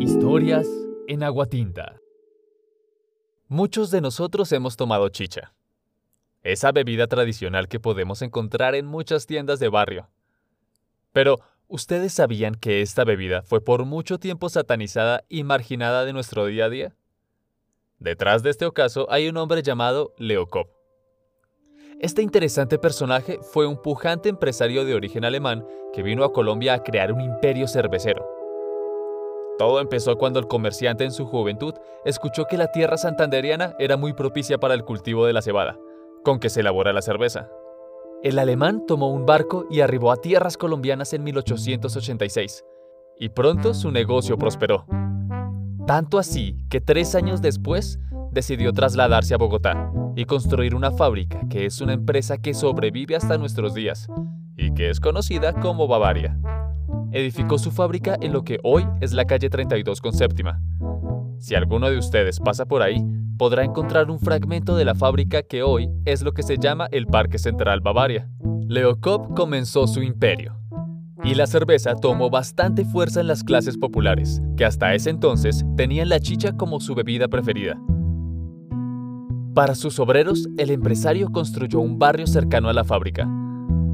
Historias en Aguatinta. Muchos de nosotros hemos tomado chicha, esa bebida tradicional que podemos encontrar en muchas tiendas de barrio. Pero, ¿ustedes sabían que esta bebida fue por mucho tiempo satanizada y marginada de nuestro día a día? Detrás de este ocaso hay un hombre llamado Leocob. Este interesante personaje fue un pujante empresario de origen alemán que vino a Colombia a crear un imperio cervecero. Todo empezó cuando el comerciante en su juventud escuchó que la tierra santanderiana era muy propicia para el cultivo de la cebada, con que se elabora la cerveza. El alemán tomó un barco y arribó a tierras colombianas en 1886, y pronto su negocio prosperó. Tanto así que tres años después decidió trasladarse a Bogotá y construir una fábrica que es una empresa que sobrevive hasta nuestros días y que es conocida como Bavaria. Edificó su fábrica en lo que hoy es la calle 32 con séptima. Si alguno de ustedes pasa por ahí, podrá encontrar un fragmento de la fábrica que hoy es lo que se llama el Parque Central Bavaria. Leo comenzó su imperio, y la cerveza tomó bastante fuerza en las clases populares, que hasta ese entonces tenían la chicha como su bebida preferida. Para sus obreros, el empresario construyó un barrio cercano a la fábrica,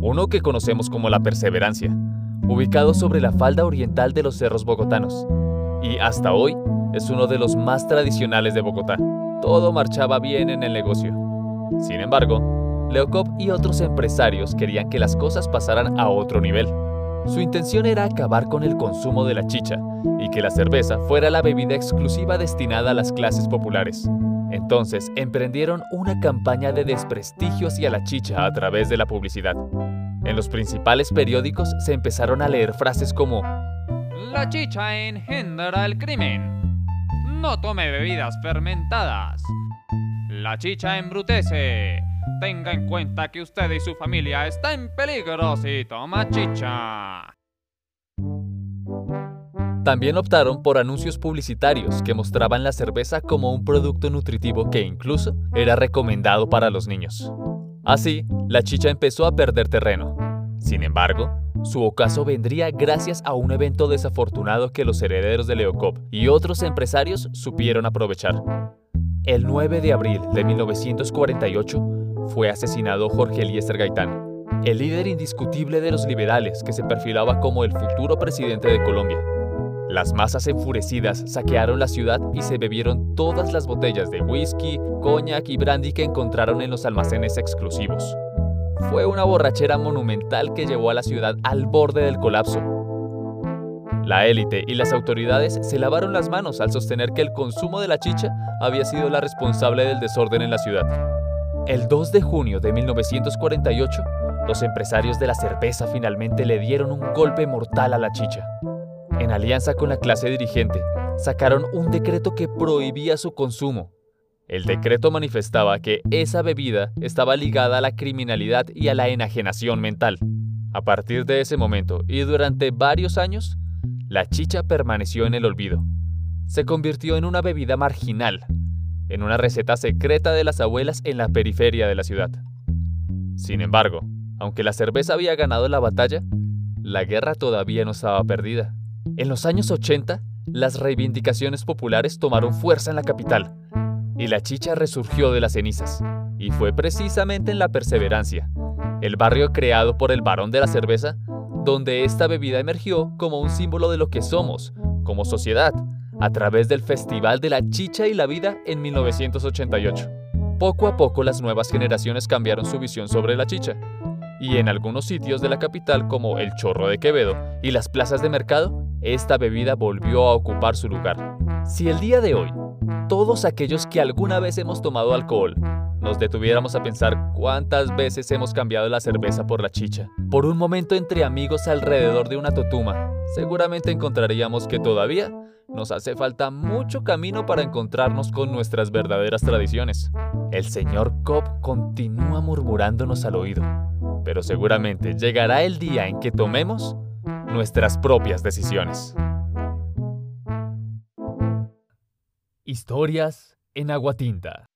uno que conocemos como La Perseverancia, ubicado sobre la falda oriental de los cerros bogotanos, y hasta hoy es uno de los más tradicionales de Bogotá. Todo marchaba bien en el negocio. Sin embargo, Leocob y otros empresarios querían que las cosas pasaran a otro nivel. Su intención era acabar con el consumo de la chicha y que la cerveza fuera la bebida exclusiva destinada a las clases populares. Entonces emprendieron una campaña de desprestigio hacia la chicha a través de la publicidad. En los principales periódicos se empezaron a leer frases como La chicha engendra el crimen. No tome bebidas fermentadas. La chicha embrutece. Tenga en cuenta que usted y su familia están en peligro si toma chicha. También optaron por anuncios publicitarios que mostraban la cerveza como un producto nutritivo que incluso era recomendado para los niños. Así, la chicha empezó a perder terreno. Sin embargo, su ocaso vendría gracias a un evento desafortunado que los herederos de Leocob y otros empresarios supieron aprovechar. El 9 de abril de 1948 fue asesinado Jorge Eliezer Gaitán, el líder indiscutible de los liberales que se perfilaba como el futuro presidente de Colombia. Las masas enfurecidas saquearon la ciudad y se bebieron todas las botellas de whisky, coñac y brandy que encontraron en los almacenes exclusivos. Fue una borrachera monumental que llevó a la ciudad al borde del colapso. La élite y las autoridades se lavaron las manos al sostener que el consumo de la chicha había sido la responsable del desorden en la ciudad. El 2 de junio de 1948, los empresarios de la cerveza finalmente le dieron un golpe mortal a la chicha en alianza con la clase dirigente, sacaron un decreto que prohibía su consumo. El decreto manifestaba que esa bebida estaba ligada a la criminalidad y a la enajenación mental. A partir de ese momento y durante varios años, la chicha permaneció en el olvido. Se convirtió en una bebida marginal, en una receta secreta de las abuelas en la periferia de la ciudad. Sin embargo, aunque la cerveza había ganado la batalla, la guerra todavía no estaba perdida. En los años 80, las reivindicaciones populares tomaron fuerza en la capital y la chicha resurgió de las cenizas. Y fue precisamente en La Perseverancia, el barrio creado por el varón de la cerveza, donde esta bebida emergió como un símbolo de lo que somos, como sociedad, a través del Festival de la Chicha y la Vida en 1988. Poco a poco las nuevas generaciones cambiaron su visión sobre la chicha, y en algunos sitios de la capital como el Chorro de Quevedo y las plazas de mercado esta bebida volvió a ocupar su lugar. Si el día de hoy, todos aquellos que alguna vez hemos tomado alcohol, nos detuviéramos a pensar cuántas veces hemos cambiado la cerveza por la chicha, por un momento entre amigos alrededor de una totuma, seguramente encontraríamos que todavía nos hace falta mucho camino para encontrarnos con nuestras verdaderas tradiciones. El señor Cobb continúa murmurándonos al oído, pero seguramente llegará el día en que tomemos nuestras propias decisiones. Historias en Aguatinta.